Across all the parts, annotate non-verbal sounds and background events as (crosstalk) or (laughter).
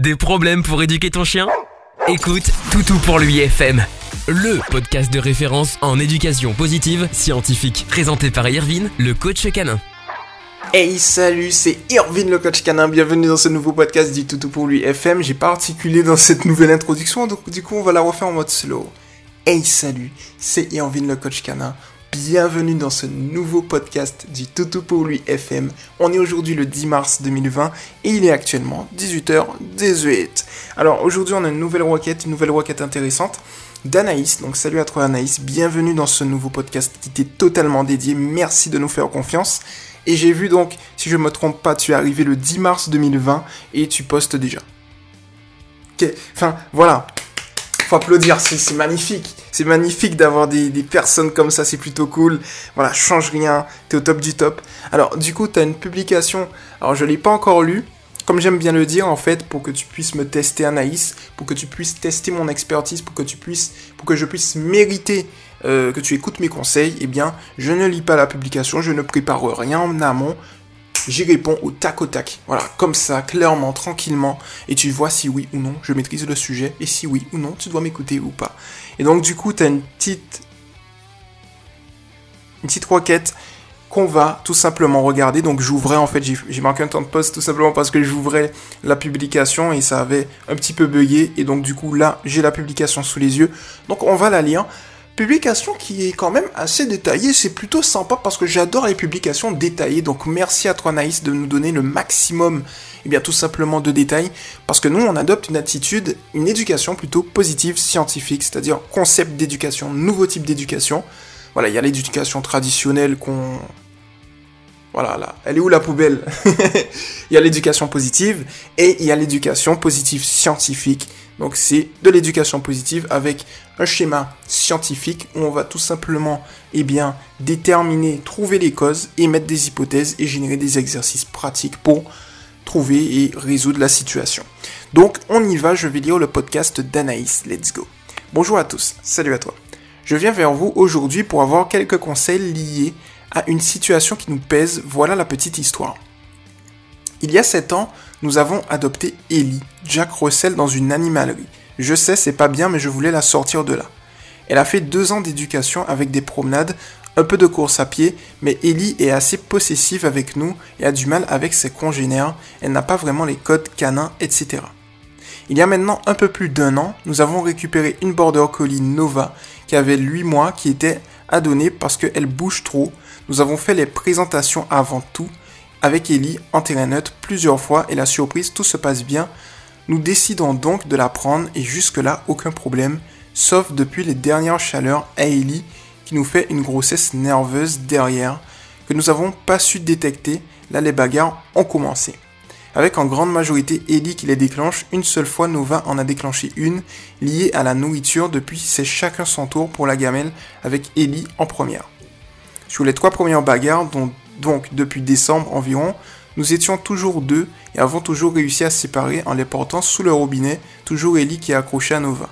Des problèmes pour éduquer ton chien? Écoute Toutou pour lui FM, le podcast de référence en éducation positive scientifique, présenté par Irvine, le coach canin. Hey salut, c'est Irvine le coach canin, bienvenue dans ce nouveau podcast du Toutou pour lui FM. J'ai pas articulé dans cette nouvelle introduction, donc du coup on va la refaire en mode slow. Hey salut, c'est Irvine le coach canin. Bienvenue dans ce nouveau podcast du Toutou pour lui FM. On est aujourd'hui le 10 mars 2020 et il est actuellement 18h18. Alors aujourd'hui on a une nouvelle requête, une nouvelle requête intéressante d'Anaïs. Donc salut à toi Anaïs, bienvenue dans ce nouveau podcast qui t'est totalement dédié. Merci de nous faire confiance. Et j'ai vu donc, si je me trompe pas, tu es arrivé le 10 mars 2020 et tu postes déjà. Ok, enfin voilà, faut applaudir, c'est magnifique. C'est magnifique d'avoir des, personnes comme ça, c'est plutôt cool. Voilà, change rien, t'es au top du top. Alors, du coup, t'as une publication. Alors, je l'ai pas encore lu. Comme j'aime bien le dire, en fait, pour que tu puisses me tester Anaïs, pour que tu puisses tester mon expertise, pour que tu puisses, pour que je puisse mériter euh, que tu écoutes mes conseils, eh bien, je ne lis pas la publication, je ne prépare rien en amont, j'y réponds au tac au tac. Voilà, comme ça, clairement, tranquillement. Et tu vois si oui ou non je maîtrise le sujet. Et si oui ou non, tu dois m'écouter ou pas. Et donc, du coup, tu as une petite. Une petite requête qu'on va tout simplement regarder. Donc j'ouvrais en fait, j'ai marqué un temps de poste tout simplement parce que j'ouvrais la publication et ça avait un petit peu bugué. Et donc du coup là, j'ai la publication sous les yeux. Donc on va la lire. Publication qui est quand même assez détaillée, c'est plutôt sympa parce que j'adore les publications détaillées. Donc merci à toi Naïs de nous donner le maximum, et eh bien tout simplement de détails, parce que nous on adopte une attitude, une éducation plutôt positive, scientifique, c'est-à-dire concept d'éducation, nouveau type d'éducation. Voilà, il y a l'éducation traditionnelle qu'on voilà, là. Elle est où la poubelle? (laughs) Il y a l'éducation positive et il y a l'éducation positive scientifique. Donc c'est de l'éducation positive avec un schéma scientifique où on va tout simplement eh bien, déterminer, trouver les causes, émettre des hypothèses et générer des exercices pratiques pour trouver et résoudre la situation. Donc on y va, je vais lire le podcast d'Anaïs. Let's go. Bonjour à tous, salut à toi. Je viens vers vous aujourd'hui pour avoir quelques conseils liés à une situation qui nous pèse. Voilà la petite histoire. Il y a 7 ans, nous avons adopté Ellie, Jack Russell, dans une animalerie. Je sais, c'est pas bien, mais je voulais la sortir de là. Elle a fait deux ans d'éducation avec des promenades, un peu de course à pied, mais Ellie est assez possessive avec nous et a du mal avec ses congénères, elle n'a pas vraiment les codes canins, etc. Il y a maintenant un peu plus d'un an, nous avons récupéré une Border Collie Nova qui avait 8 mois qui était adonnée parce qu'elle bouge trop. Nous avons fait les présentations avant tout avec Ellie en terrain plusieurs fois et la surprise, tout se passe bien. Nous décidons donc de la prendre et jusque-là aucun problème, sauf depuis les dernières chaleurs à Ellie qui nous fait une grossesse nerveuse derrière que nous n'avons pas su détecter. Là, les bagarres ont commencé. Avec en grande majorité Ellie qui les déclenche, une seule fois Nova en a déclenché une, liée à la nourriture, depuis c'est chacun son tour pour la gamelle avec Ellie en première. Sur les trois premières bagarres, dont donc depuis décembre environ, nous étions toujours deux et avons toujours réussi à séparer en les portant sous le robinet, toujours Ellie qui est accrochée à Nova.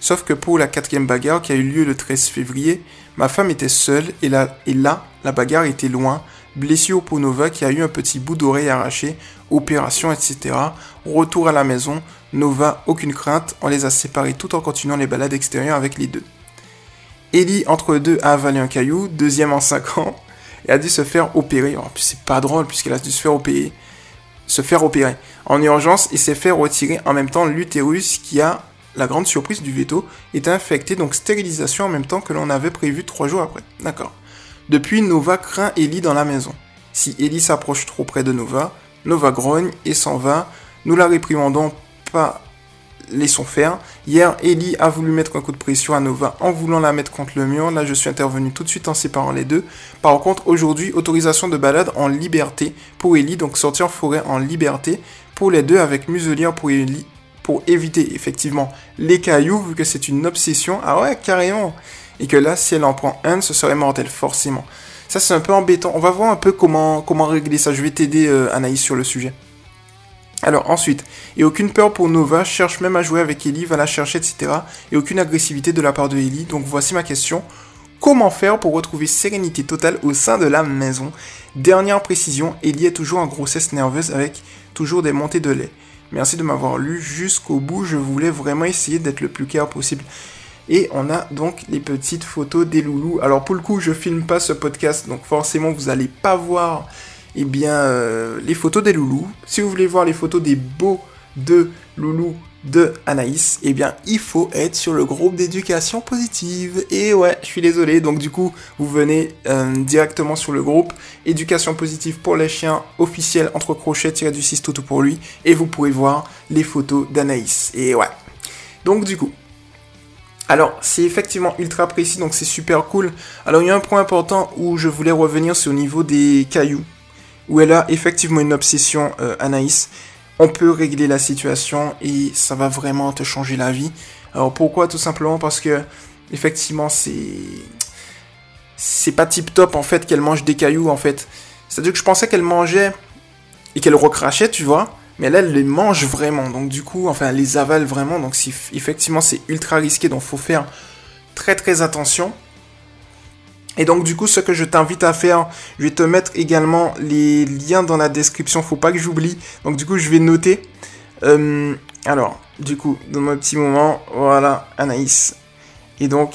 Sauf que pour la quatrième bagarre qui a eu lieu le 13 février, ma femme était seule et là, et là la bagarre était loin, blessure pour Nova qui a eu un petit bout d'oreille arraché, opération, etc. Retour à la maison, Nova, aucune crainte, on les a séparés tout en continuant les balades extérieures avec les deux. Ellie, entre deux, a avalé un caillou, deuxième en 5 ans, et a dû se faire opérer. Plus, c'est pas drôle puisqu'elle a dû se faire opérer. Se faire opérer en urgence et s'est fait retirer en même temps l'utérus qui a, la grande surprise du veto, est infecté, donc stérilisation en même temps que l'on avait prévu trois jours après. D'accord. Depuis, Nova craint Ellie dans la maison. Si Ellie s'approche trop près de Nova, Nova grogne et s'en va. Nous la réprimandons pas laissons faire. Hier, Ellie a voulu mettre un coup de pression à Nova en voulant la mettre contre le mur. Là, je suis intervenu tout de suite en séparant les deux. Par contre, aujourd'hui, autorisation de balade en liberté pour Ellie, donc sortir en forêt en liberté pour les deux avec muselière pour Ellie pour éviter effectivement les cailloux vu que c'est une obsession. Ah ouais, carrément. Et que là, si elle en prend un, ce serait mortel forcément. Ça, c'est un peu embêtant. On va voir un peu comment, comment régler ça. Je vais t'aider, euh, Anaïs, sur le sujet. Alors ensuite, et aucune peur pour Nova, cherche même à jouer avec Ellie, va la chercher, etc. Et aucune agressivité de la part de Ellie. Donc voici ma question. Comment faire pour retrouver sérénité totale au sein de la maison? Dernière précision, Ellie est toujours en grossesse nerveuse avec toujours des montées de lait. Merci de m'avoir lu jusqu'au bout. Je voulais vraiment essayer d'être le plus clair possible. Et on a donc les petites photos des loulous. Alors pour le coup, je filme pas ce podcast, donc forcément vous allez pas voir eh bien, euh, les photos des loulous. Si vous voulez voir les photos des beaux de loulous de Anaïs, eh bien, il faut être sur le groupe d'éducation positive. Et ouais, je suis désolé. Donc, du coup, vous venez euh, directement sur le groupe éducation positive pour les chiens officiel entre crochets tiré du 6 tout pour lui. Et vous pouvez voir les photos d'Anaïs. Et ouais. Donc, du coup. Alors, c'est effectivement ultra précis, donc c'est super cool. Alors, il y a un point important où je voulais revenir, c'est au niveau des cailloux. Où elle a effectivement une obsession, euh, Anaïs on peut régler la situation et ça va vraiment te changer la vie. Alors pourquoi? Tout simplement parce que effectivement c'est c'est pas tip top en fait qu'elle mange des cailloux en fait. C'est-à-dire que je pensais qu'elle mangeait et qu'elle recrachait, tu vois. Mais là, elle les mange vraiment. Donc du coup, enfin, elle les avale vraiment. Donc effectivement, c'est ultra risqué. Donc faut faire très très attention. Et donc du coup, ce que je t'invite à faire, je vais te mettre également les liens dans la description, faut pas que j'oublie. Donc du coup, je vais noter. Euh, alors, du coup, dans mon petit moment, voilà, Anaïs. Et donc,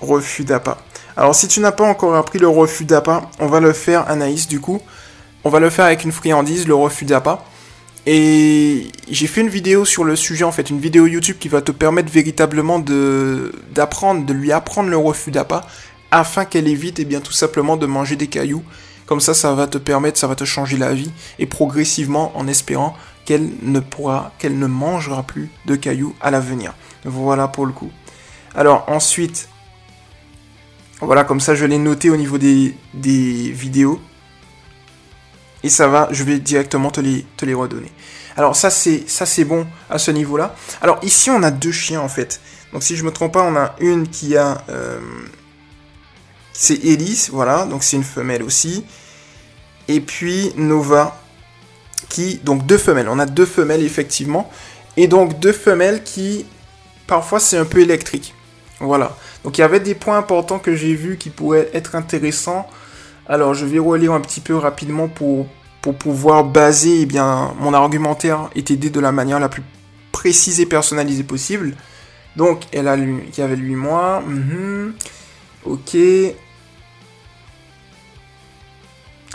refus d'appât. Alors si tu n'as pas encore appris le refus d'appât, on va le faire, Anaïs, du coup. On va le faire avec une friandise, le refus d'appât. Et j'ai fait une vidéo sur le sujet, en fait, une vidéo YouTube qui va te permettre véritablement de d'apprendre, de lui apprendre le refus d'appât afin qu'elle évite eh bien tout simplement de manger des cailloux. Comme ça, ça va te permettre, ça va te changer la vie et progressivement en espérant qu'elle ne pourra, qu'elle ne mangera plus de cailloux à l'avenir. Voilà pour le coup. Alors ensuite, voilà comme ça je l'ai noté au niveau des, des vidéos. Et ça va, je vais directement te les, redonner. Alors ça c'est ça c'est bon à ce niveau-là. Alors ici on a deux chiens en fait. Donc si je me trompe pas, on a une qui a euh, c'est Elise, voilà, donc c'est une femelle aussi. Et puis Nova, qui, donc deux femelles, on a deux femelles effectivement. Et donc deux femelles qui, parfois c'est un peu électrique. Voilà. Donc il y avait des points importants que j'ai vus qui pourraient être intéressants. Alors je vais relire un petit peu rapidement pour, pouvoir baser eh bien, mon argumentaire et t'aider de la manière la plus précise et personnalisée possible. Donc elle a lui, qui avait lui mois. Mhm. Ok.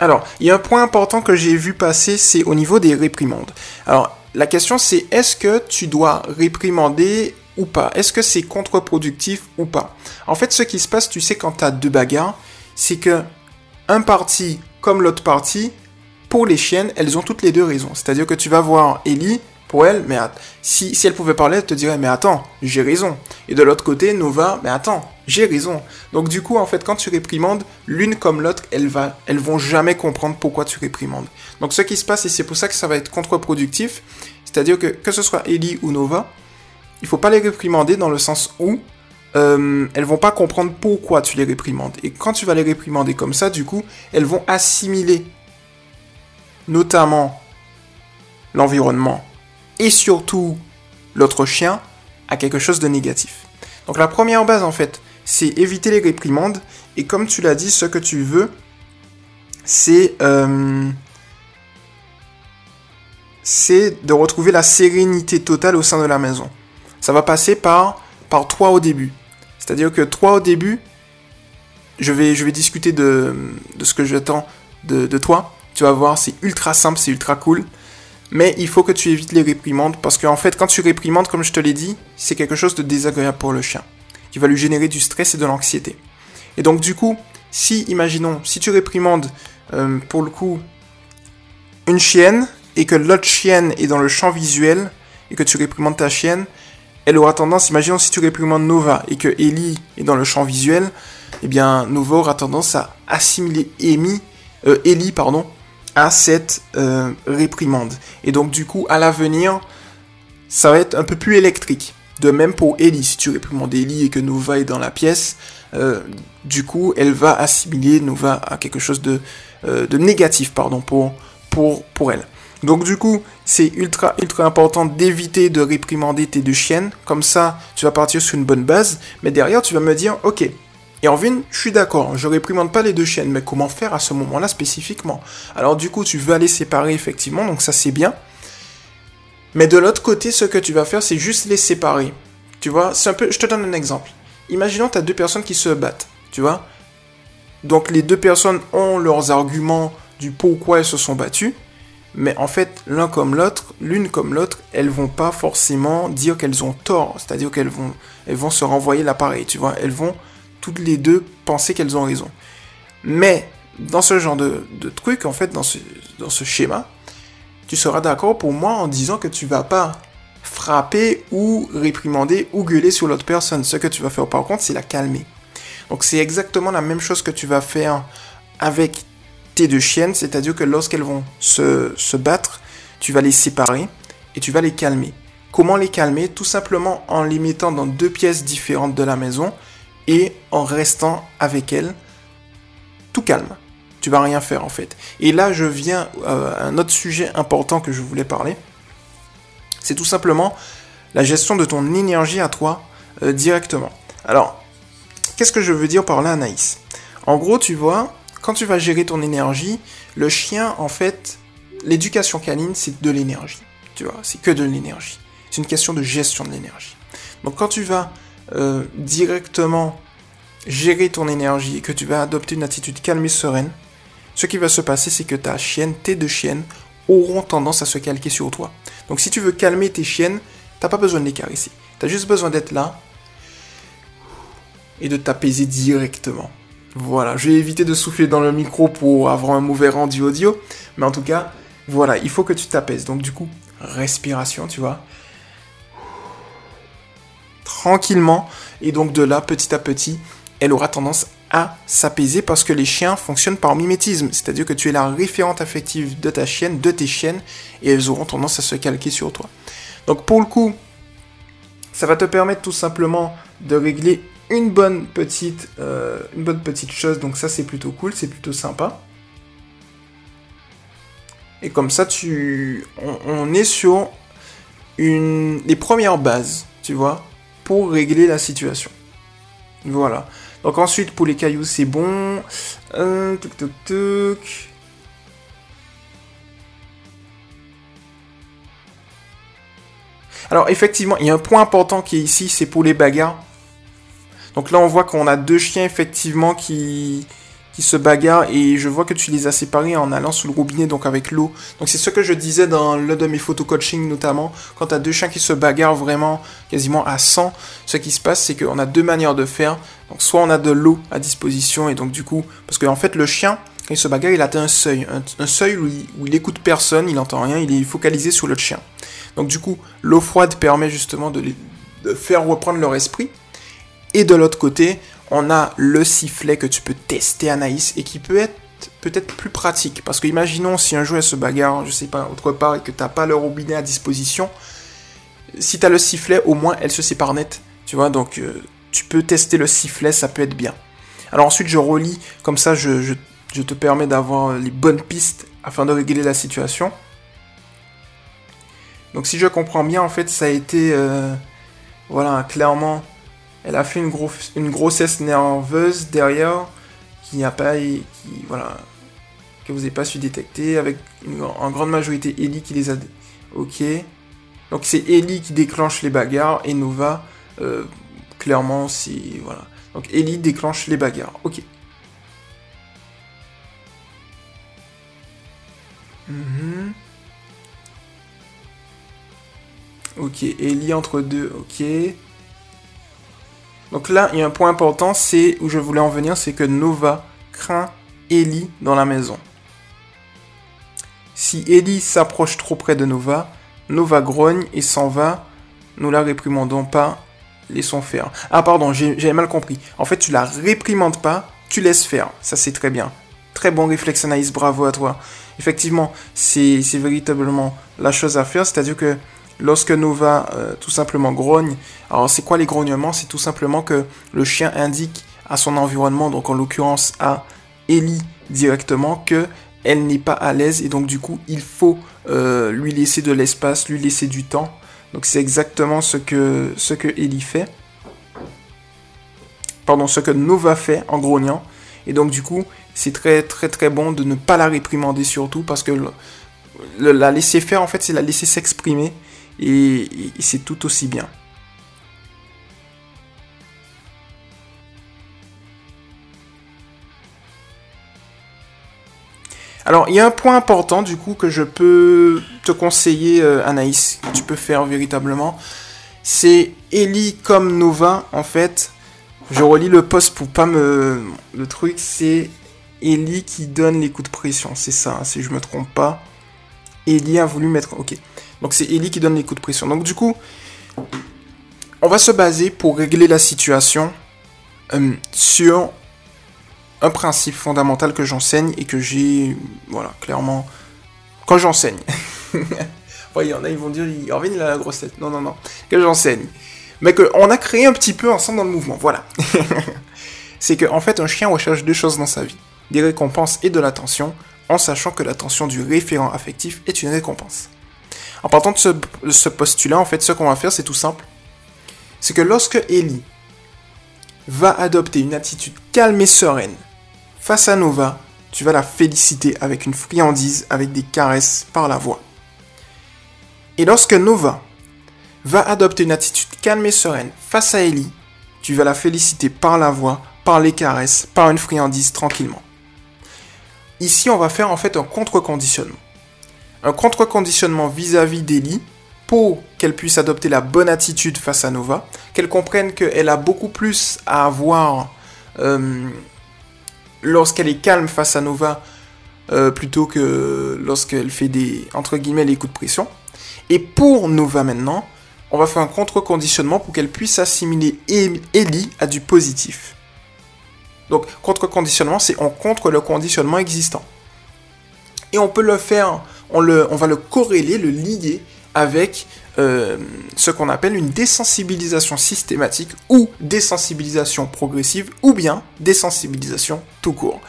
Alors, il y a un point important que j'ai vu passer, c'est au niveau des réprimandes. Alors, la question c'est est-ce que tu dois réprimander ou pas? Est-ce que c'est contre-productif ou pas? En fait, ce qui se passe, tu sais, quand tu as deux bagarres, c'est que un parti comme l'autre parti, pour les chiennes, elles ont toutes les deux raison. C'est-à-dire que tu vas voir Ellie, elle, mais si, si elle pouvait parler, elle te dirait, mais attends, j'ai raison. Et de l'autre côté, Nova, mais attends, j'ai raison. Donc du coup, en fait, quand tu réprimandes, l'une comme l'autre, elles vont jamais comprendre pourquoi tu réprimandes. Donc ce qui se passe, et c'est pour ça que ça va être contre-productif, c'est-à-dire que que ce soit Ellie ou Nova, il faut pas les réprimander dans le sens où euh, elles vont pas comprendre pourquoi tu les réprimandes. Et quand tu vas les réprimander comme ça, du coup, elles vont assimiler notamment l'environnement et surtout l'autre chien à quelque chose de négatif. Donc la première base en fait, c'est éviter les réprimandes. Et comme tu l'as dit, ce que tu veux, c'est euh, de retrouver la sérénité totale au sein de la maison. Ça va passer par, par toi au début. C'est-à-dire que toi au début, je vais, discuter de, de ce que j'attends de, de toi. Tu vas voir, c'est ultra simple, c'est ultra cool. Mais il faut que tu évites les réprimandes parce qu'en fait, quand tu réprimandes, comme je te l'ai dit, c'est quelque chose de désagréable pour le chien qui va lui générer du stress et de l'anxiété. Et donc du coup, si, imaginons, si tu réprimandes euh, pour le coup une chienne et que l'autre chienne est dans le champ visuel et que tu réprimandes ta chienne, elle aura tendance, imaginons si tu réprimandes Nova et que Ellie est dans le champ visuel, eh bien Nova aura tendance à assimiler Amy, euh, Ellie pardon, à cette euh, réprimande. Et donc du coup, à l'avenir, ça va être un peu plus électrique. De même pour Ellie, si tu réprimandes Ellie et que Nova est dans la pièce, euh, du coup, elle va assimiler Nova à quelque chose de, euh, de négatif, pardon, pour, pour, pour elle. Donc du coup, c'est ultra ultra important d'éviter de réprimander tes deux chiennes. Comme ça, tu vas partir sur une bonne base. Mais derrière, tu vas me dire, ok, et en je suis d'accord, je réprimande pas les deux chiennes, mais comment faire à ce moment-là spécifiquement? Alors du coup, tu veux aller séparer effectivement, donc ça c'est bien. Mais de l'autre côté, ce que tu vas faire, c'est juste les séparer. Tu vois, un peu. Je te donne un exemple. Imaginons tu as deux personnes qui se battent. Tu vois Donc les deux personnes ont leurs arguments du pourquoi elles se sont battues. Mais en fait, l'un comme l'autre, l'une comme l'autre, elles vont pas forcément dire qu'elles ont tort. C'est-à-dire qu'elles vont, elles vont se renvoyer l'appareil, tu vois. Elles vont toutes les deux penser qu'elles ont raison. Mais dans ce genre de, de truc, en fait, dans ce, schéma, tu seras d'accord pour moi en disant que tu vas pas frapper ou réprimander ou gueuler sur l'autre personne. Ce que tu vas faire par contre, c'est la calmer. Donc c'est exactement la même chose que tu vas faire avec tes deux chiennes, c'est-à-dire que lorsqu'elles vont se, battre, tu vas les séparer et tu vas les calmer. Comment les calmer? Tout simplement en les mettant dans deux pièces différentes de la maison et en restant avec elles tout calme. Tu vas rien faire en fait. Et là, je viens à un autre sujet important que je voulais parler. C'est tout simplement la gestion de ton énergie à toi euh, directement. Alors, qu'est-ce que je veux dire par là, Anaïs? En gros, tu vois, quand tu vas gérer ton énergie, le chien, en fait, l'éducation canine, c'est de l'énergie. Tu vois, c'est que de l'énergie. C'est une question de gestion de l'énergie. Donc quand tu vas euh, directement gérer ton énergie et que tu vas adopter une attitude calme et sereine, ce qui va se passer, c'est que ta chienne, tes deux chiennes, auront tendance à se calquer sur toi. Donc si tu veux calmer tes chiennes, t'as pas besoin de les caresser. Tu as juste besoin d'être là et de t'apaiser directement. Voilà, je vais éviter de souffler dans le micro pour avoir un mauvais rendu audio. Mais en tout cas, voilà, il faut que tu t'apaises. Donc du coup, respiration, tu vois. Tranquillement. Et donc de là, petit à petit, elle aura tendance à s'apaiser parce que les chiens fonctionnent par mimétisme. C'est-à-dire que tu es la référente affective de ta chienne, de tes chiennes, et elles auront tendance à se calquer sur toi. Donc pour le coup, ça va te permettre tout simplement de régler une bonne petite, euh, une bonne petite chose. Donc ça, c'est plutôt cool, c'est plutôt sympa. Et comme ça, tu, on, est sur une, les premières bases, tu vois, pour régler la situation. Voilà. Donc ensuite, pour les cailloux, c'est bon. Euh, Alors effectivement, il y a un point important qui est ici, c'est pour les bagarres. Donc là, on voit qu'on a deux chiens effectivement qui, qui se bagarrent et je vois que tu les as séparés en allant sous le robinet, donc avec l'eau. Donc c'est ce que je disais dans l'un de mes photos coaching notamment. Quand tu as deux chiens qui se bagarrent vraiment quasiment à 100, ce qui se passe, c'est qu'on a deux manières de faire. Donc soit on a de l'eau à disposition et donc du coup, parce qu'en fait le chien, quand il se bagarre, il atteint un seuil. Un, seuil où il, où il écoute personne, il entend rien, il est focalisé sur le chien. Donc du coup, l'eau froide permet justement de, les, de faire reprendre leur esprit. Et de l'autre côté, on a le sifflet que tu peux tester Anaïs et qui peut être peut-être plus pratique. Parce que imaginons si un joueur se bagarre, je sais pas, autre part et que t'as pas le robinet à disposition, si tu as le sifflet, au moins elle se sépare net. Tu vois, donc euh, tu peux tester le sifflet, ça peut être bien. Alors ensuite je relis, comme ça je, te permets d'avoir les bonnes pistes afin de régler la situation. Donc si je comprends bien, en fait ça a été, euh, voilà, clairement elle a fait une, grossesse nerveuse derrière qui n'a pas, qui, voilà, que vous n'avez pas su détecter avec en grande majorité Ellie qui les a. Ok. Donc c'est Ellie qui déclenche les bagarres et Nova, euh, clairement, si. Voilà. Donc Ellie déclenche les bagarres. Ok. Mhm. Ok, Ellie entre deux, ok. Donc là, il y a un point important, c'est où je voulais en venir, c'est que Nova craint Ellie dans la maison. Si Ellie s'approche trop près de Nova, Nova grogne et s'en va. Nous la réprimandons pas, laissons faire. Ah pardon, j'avais mal compris. En fait, tu la réprimandes pas, tu laisses faire. Ça c'est très bien. Très bon réflexe Anaïs, bravo à toi. Effectivement, c'est véritablement la chose à faire, c'est-à-dire que Lorsque Nova euh, tout simplement grogne, alors c'est quoi les grognements? C'est tout simplement que le chien indique à son environnement, donc en l'occurrence à Ellie directement, que elle n'est pas à l'aise et donc du coup il faut euh, lui laisser de l'espace, lui laisser du temps. Donc c'est exactement ce que, ce que Ellie fait. Pardon, ce que Nova fait en grognant. Et donc du coup, c'est très très très bon de ne pas la réprimander surtout parce que la laisser faire en fait c'est la laisser s'exprimer et c'est tout aussi bien. Alors, il y a un point important, du coup, que je peux te conseiller, euh, Anaïs, que tu peux faire véritablement. C'est Ellie comme Nova, en fait. Je relis le post pour pas me... Le truc, c'est Ellie qui donne les coups de pression. C'est ça, hein, si je me trompe pas. Ellie a voulu mettre... Ok. Donc, c'est Ellie qui donne les coups de pression. Donc, du coup, on va se baser pour régler la situation euh, sur un principe fondamental que j'enseigne et que j'ai, voilà, clairement, quand j'enseigne. (laughs) il y en a, ils vont dire, il revient, il a la grosse tête. Non, non, non, que j'enseigne. Mais qu'on a créé un petit peu ensemble dans le mouvement, voilà. (laughs) c'est qu'en en fait, un chien recherche deux choses dans sa vie. Des récompenses et de l'attention, en sachant que l'attention du référent affectif est une récompense. En partant de ce, postulat, en fait, ce qu'on va faire, c'est tout simple. C'est que lorsque Ellie va adopter une attitude calme et sereine Face à Nova, tu vas la féliciter avec une friandise, avec des caresses par la voix. Et lorsque Nova va adopter une attitude calme et sereine face à Ellie, tu vas la féliciter par la voix, par les caresses, par une friandise tranquillement. Ici, on va faire en fait un contre-conditionnement. Un contre-conditionnement vis-à-vis d'Ellie pour qu'elle puisse adopter la bonne attitude face à Nova, qu'elle comprenne qu'elle a beaucoup plus à avoir euh, lorsqu'elle est calme face à Nova euh, plutôt que lorsqu'elle fait des, entre guillemets, les coups de pression. Et pour Nova maintenant, on va faire un contre-conditionnement pour qu'elle puisse assimiler Ellie à du positif. Donc, contre-conditionnement, c'est on contre le conditionnement existant. Et on peut le faire, on, va le corréler, le lier avec euh, ce qu'on appelle une désensibilisation systématique ou désensibilisation progressive ou bien désensibilisation tout court.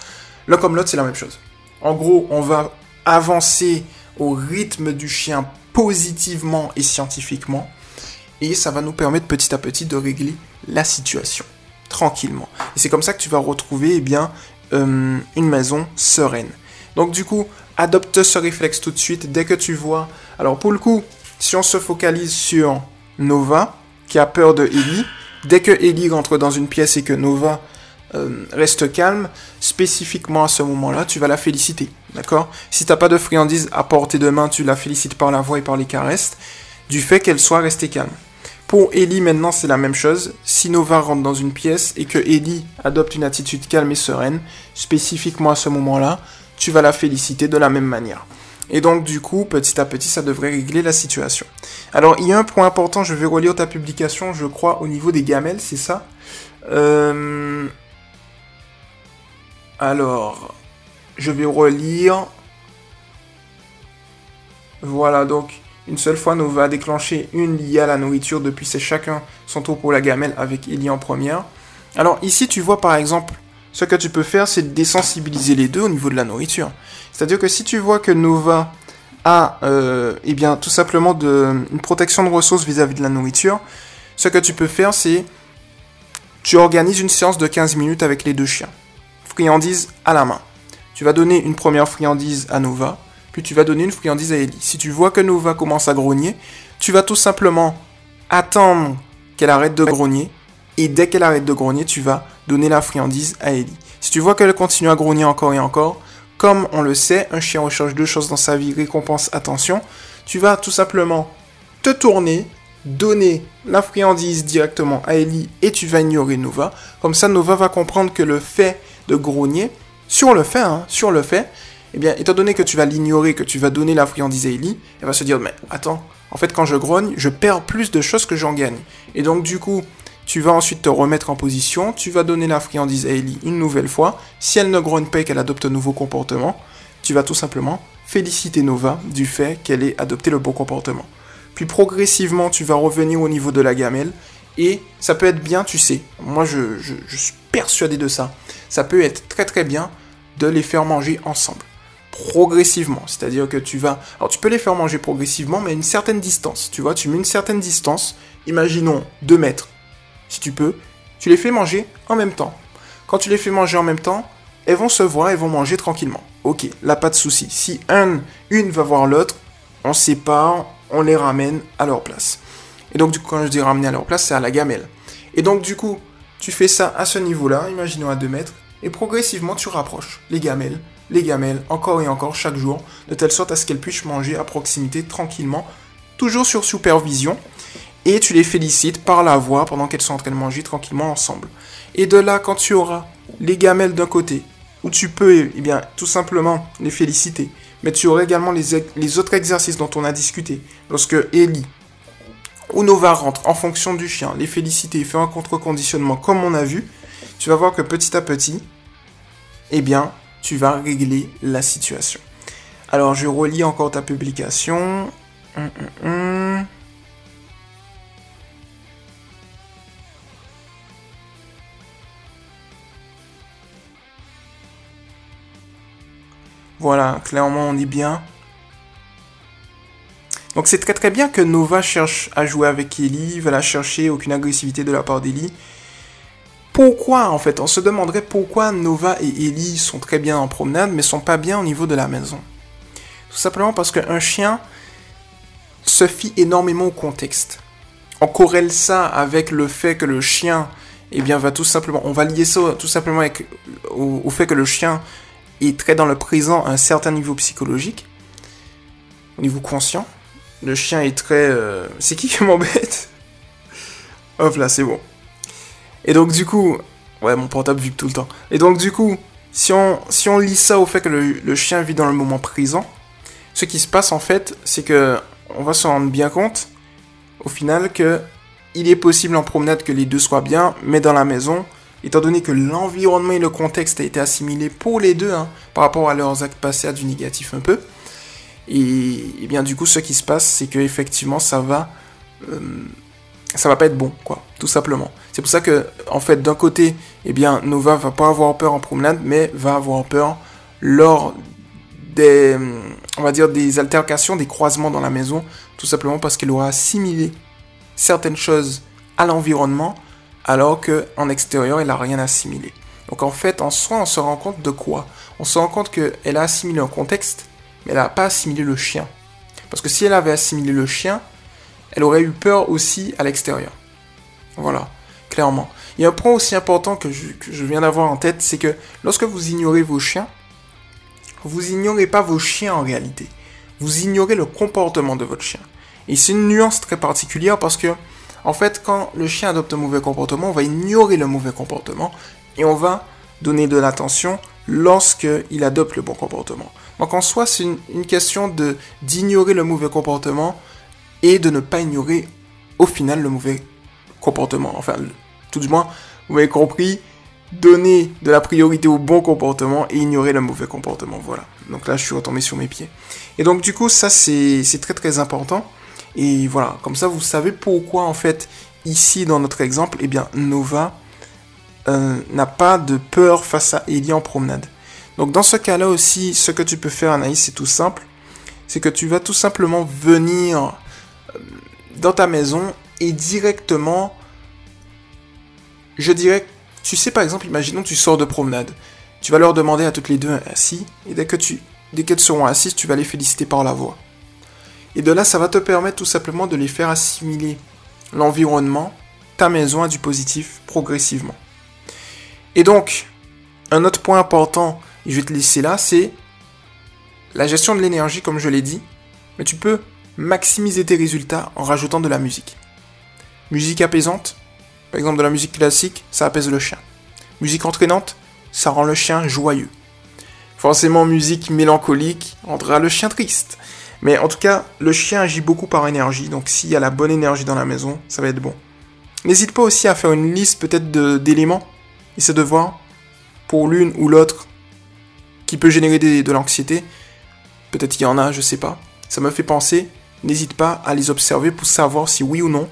L'un comme l'autre, c'est la même chose. En gros, on va avancer au rythme du chien positivement et scientifiquement et ça va nous permettre petit à petit de régler la situation tranquillement. Et c'est comme ça que tu vas retrouver eh bien, euh, une maison sereine. Donc du coup, adopte ce réflexe tout de suite dès que tu vois. Alors pour le coup, si on se focalise sur Nova, qui a peur de Ellie, dès que Ellie rentre dans une pièce et que Nova euh, reste calme, spécifiquement à ce moment-là, tu vas la féliciter. D'accord? Si t'as pas de friandise à portée de main, tu la félicites par la voix et par les caresses, du fait qu'elle soit restée calme. Pour Ellie, maintenant, c'est la même chose. Si Nova rentre dans une pièce et que Ellie adopte une attitude calme et sereine, spécifiquement à ce moment-là, tu vas la féliciter de la même manière. Et donc, du coup, petit à petit, ça devrait régler la situation. Alors, il y a un point important, je vais relire ta publication, je crois, au niveau des gamelles, c'est ça? Euh, Alors, je vais relire. Voilà, donc, une seule fois, nous va déclencher une liée à la nourriture, depuis c'est chacun son pour la gamelle avec Ellie en première. Alors, ici, tu vois, par exemple, ce que tu peux faire, c'est désensibiliser les deux au niveau de la nourriture. C'est-à-dire que si tu vois que Nova a, euh, eh bien, tout simplement de, une protection de ressources vis-à-vis de la nourriture, ce que tu peux faire, c'est tu organises une séance de 15 minutes avec les deux chiens. Friandise à la main. Tu vas donner une première friandise à Nova, puis tu vas donner une friandise à Ellie. Si tu vois que Nova commence à grogner, tu vas tout simplement attendre qu'elle arrête de grogner, et dès qu'elle arrête de grogner, tu vas donner la friandise à Ellie. Si tu vois qu'elle continue à grogner encore et encore, comme on le sait, un chien recherche deux choses dans sa vie, récompense, attention, tu vas tout simplement te tourner, donner la friandise directement à Ellie et tu vas ignorer Nova. Comme ça, Nova va comprendre que le fait de grogner, sur le fait, hein, sur le fait, eh bien, étant donné que tu vas l'ignorer, que tu vas donner la friandise à Ellie, elle va se dire, mais attends, en fait, quand je grogne, je perds plus de choses que j'en gagne. Et donc, du coup, tu vas ensuite te remettre en position, tu vas donner la friandise à Ellie une nouvelle fois. Si elle ne grogne pas et qu'elle adopte un nouveau comportement, tu vas tout simplement féliciter Nova du fait qu'elle ait adopté le bon comportement. Puis progressivement, tu vas revenir au niveau de la gamelle. Et ça peut être bien, tu sais, moi je, je suis persuadé de ça. Ça peut être très très bien de les faire manger ensemble progressivement. C'est-à-dire que tu vas... Alors tu peux les faire manger progressivement, mais à une certaine distance. Tu vois, tu mets une certaine distance, imaginons 2 mètres si tu peux, tu les fais manger en même temps. Quand tu les fais manger en même temps, elles vont se voir, elles vont manger tranquillement. Ok, là pas de souci. Si un, une va voir l'autre, on sépare, on les ramène à leur place. Et donc, du coup, quand je dis ramener à leur place, c'est à la gamelle. Et donc, du coup, tu fais ça à ce niveau-là, imaginons à 2 mètres, et progressivement, tu rapproches les gamelles, les gamelles, encore et encore, chaque jour, de telle sorte à ce qu'elles puissent manger à proximité tranquillement, toujours sur supervision, et tu les félicites par la voix pendant qu'elles sont en train de manger tranquillement ensemble. Et de là, quand tu auras les gamelles d'un côté, où tu peux eh bien, tout simplement les féliciter, mais tu auras également les, autres exercices dont on a discuté. Lorsque Ellie ou Nova rentre en fonction du chien, les féliciter, faire un contre-conditionnement comme on a vu, tu vas voir que petit à petit, eh bien, tu vas régler la situation. Alors, je relis encore ta publication. Hum, hum, hum. Voilà, clairement on dit bien. Donc c'est très très bien que Nova cherche à jouer avec Ellie, va la chercher, aucune agressivité de la part d'Ellie. Pourquoi en fait On se demanderait pourquoi Nova et Ellie sont très bien en promenade mais sont pas bien au niveau de la maison. Tout simplement parce qu'un chien se fie énormément au contexte. On corrèle ça avec le fait que le chien, eh bien, va tout simplement, on va lier ça tout simplement avec, au, fait que le chien est très dans le présent à un certain niveau psychologique, au niveau conscient. Le chien est très, euh, c'est qui qui m'embête? Hop là, c'est bon. Et donc du coup, ouais, mon portable vibre tout le temps. Et donc du coup, si on, si on lit ça au fait que le, chien vit dans le moment présent, ce qui se passe en fait, c'est que on va se rendre bien compte, au final, que il est possible en promenade que les deux soient bien, mais dans la maison, étant donné que l'environnement et le contexte a été assimilé pour les deux, hein, par rapport à leurs actes passés à du négatif un peu, et, bien du coup, ce qui se passe, c'est que effectivement, ça va, euh, ça va pas être bon, quoi, tout simplement. C'est pour ça que, en fait, d'un côté, eh bien, Nova va pas avoir peur en promenade, mais va avoir peur lors des, on va dire, des altercations, des croisements dans la maison, tout simplement parce qu'elle aura assimilé certaines choses à l'environnement, alors qu'en extérieur, elle n'a rien assimilé. Donc en fait, en soi, on se rend compte de quoi? On se rend compte qu'elle a assimilé un contexte, mais elle n'a pas assimilé le chien. Parce que si elle avait assimilé le chien, elle aurait eu peur aussi à l'extérieur. Voilà Il y a un point aussi important que je, viens d'avoir en tête, c'est que lorsque vous ignorez vos chiens, vous ignorez pas vos chiens en réalité. Vous ignorez le comportement de votre chien. Et c'est une nuance très particulière parce que, en fait, quand le chien adopte un mauvais comportement, on va ignorer le mauvais comportement et on va donner de l'attention lorsqu'il adopte le bon comportement. Donc en soi, c'est une, une, question d'ignorer le mauvais comportement et de ne pas ignorer au final le mauvais comportement. Enfin, tout du moins, vous m'avez compris, donner de la priorité au bon comportement et ignorer le mauvais comportement. Voilà. Donc là, je suis retombé sur mes pieds. Et donc, du coup, ça, c'est très très important. Et voilà, comme ça, vous savez pourquoi, en fait, ici, dans notre exemple, eh bien, Nova euh, n'a pas de peur face à Ellie en promenade. Donc, dans ce cas-là aussi, ce que tu peux faire, Anaïs, c'est tout simple. C'est que tu vas tout simplement venir euh, dans ta maison et directement je dirais, tu sais par exemple, imaginons tu sors de promenade. Tu vas leur demander à toutes les deux assis, et dès que tu, dès qu'elles seront assises, tu vas les féliciter par la voix. Et de là, ça va te permettre tout simplement de les faire assimiler l'environnement, ta maison à du positif progressivement. Et donc, un autre point important, et je vais te laisser là, c'est la gestion de l'énergie, comme je l'ai dit, mais tu peux maximiser tes résultats en rajoutant de la musique. Musique apaisante, par exemple, de la musique classique, ça apaise le chien. Musique entraînante, ça rend le chien joyeux. Forcément, musique mélancolique rendra le chien triste. Mais en tout cas, le chien agit beaucoup par énergie, donc s'il y a la bonne énergie dans la maison, ça va être bon. N'hésite pas aussi à faire une liste peut-être d'éléments, c'est de voir pour l'une ou l'autre qui peut générer de l'anxiété. Peut-être qu'il y en a, je sais pas. Ça me fait penser, n'hésite pas à les observer pour savoir si oui ou non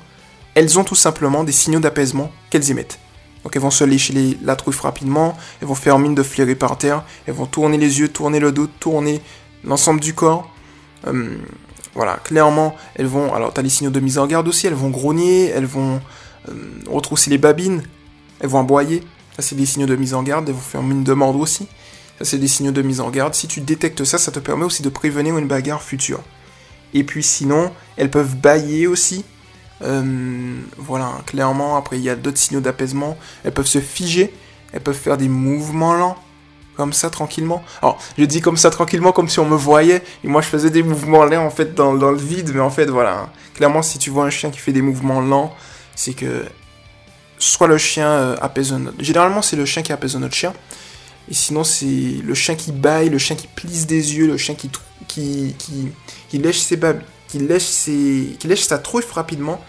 elles ont tout simplement des signaux d'apaisement qu'elles émettent. Donc elles vont se lécher la truffe rapidement, elles vont faire mine de flairer par terre, elles vont tourner les yeux, tourner le dos, tourner l'ensemble du corps. Euh, voilà, clairement, elles vont... Alors, tu as les signaux de mise en garde aussi, elles vont grogner, elles vont euh, retrousser les babines, elles vont aboyer. Ça, c'est des signaux de mise en garde, elles vont faire mine de mordre aussi. Ça, c'est des signaux de mise en garde. Si tu détectes ça, ça te permet aussi de prévenir une bagarre future. Et puis sinon, elles peuvent bailler aussi. Euh, voilà, clairement, après il y a d'autres signaux d'apaisement. Elles peuvent se figer, elles peuvent faire des mouvements lents, comme ça tranquillement. Alors, je dis comme ça tranquillement, comme si on me voyait, et moi je faisais des mouvements lents en fait dans, dans le vide, mais en fait voilà, clairement si tu vois un chien qui fait des mouvements lents, c'est que soit le chien euh, un autre. Généralement c'est le chien qui apaise un autre chien, et sinon c'est le chien qui baille, le chien qui plisse des yeux, le chien qui, qui, qui, qui lèche ses babes, qui lèche, sa truffe rapidement.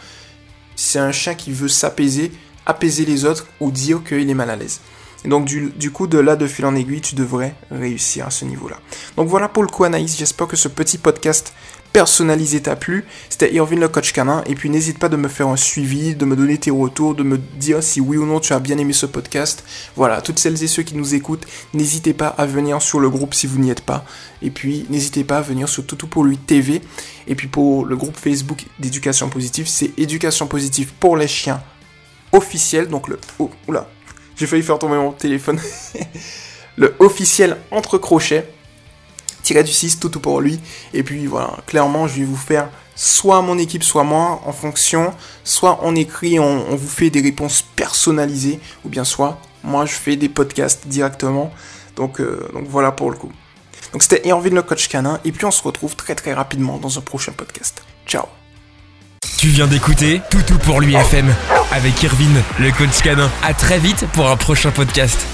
C'est un chien qui veut s'apaiser, apaiser les autres ou dire qu'il est mal à l'aise. Et donc du, du, coup, de là, de fil en aiguille, tu devrais réussir à ce niveau-là. Donc voilà pour le coup, Anaïs. J'espère que ce petit podcast personnalisé t'a plu. C'était Irvin le coach canin. Et puis n'hésite pas de me faire un suivi, de me donner tes retours, de me dire si oui ou non tu as bien aimé ce podcast. Voilà, toutes celles et ceux qui nous écoutent, n'hésitez pas à venir sur le groupe si vous n'y êtes pas. Et puis n'hésitez pas à venir sur Toutou pour lui TV. Et puis pour le groupe Facebook d'éducation positive, c'est éducation positive pour les chiens officiel. Donc le... Oh, oula, j'ai failli faire tomber mon téléphone. (laughs) le officiel entre crochets. Tiré du 6, tout, pour lui. Et puis voilà, clairement, je vais vous faire soit mon équipe, soit moi, en fonction. Soit on écrit, on, vous fait des réponses personnalisées. Ou bien soit, moi, je fais des podcasts directement. Donc, euh, donc voilà pour le coup. Donc c'était Irvin le coach canin. Et puis on se retrouve très très rapidement dans un prochain podcast. Ciao tu viens d'écouter Toutou pour lui FM avec Irvine, le coach canin. À très vite pour un prochain podcast.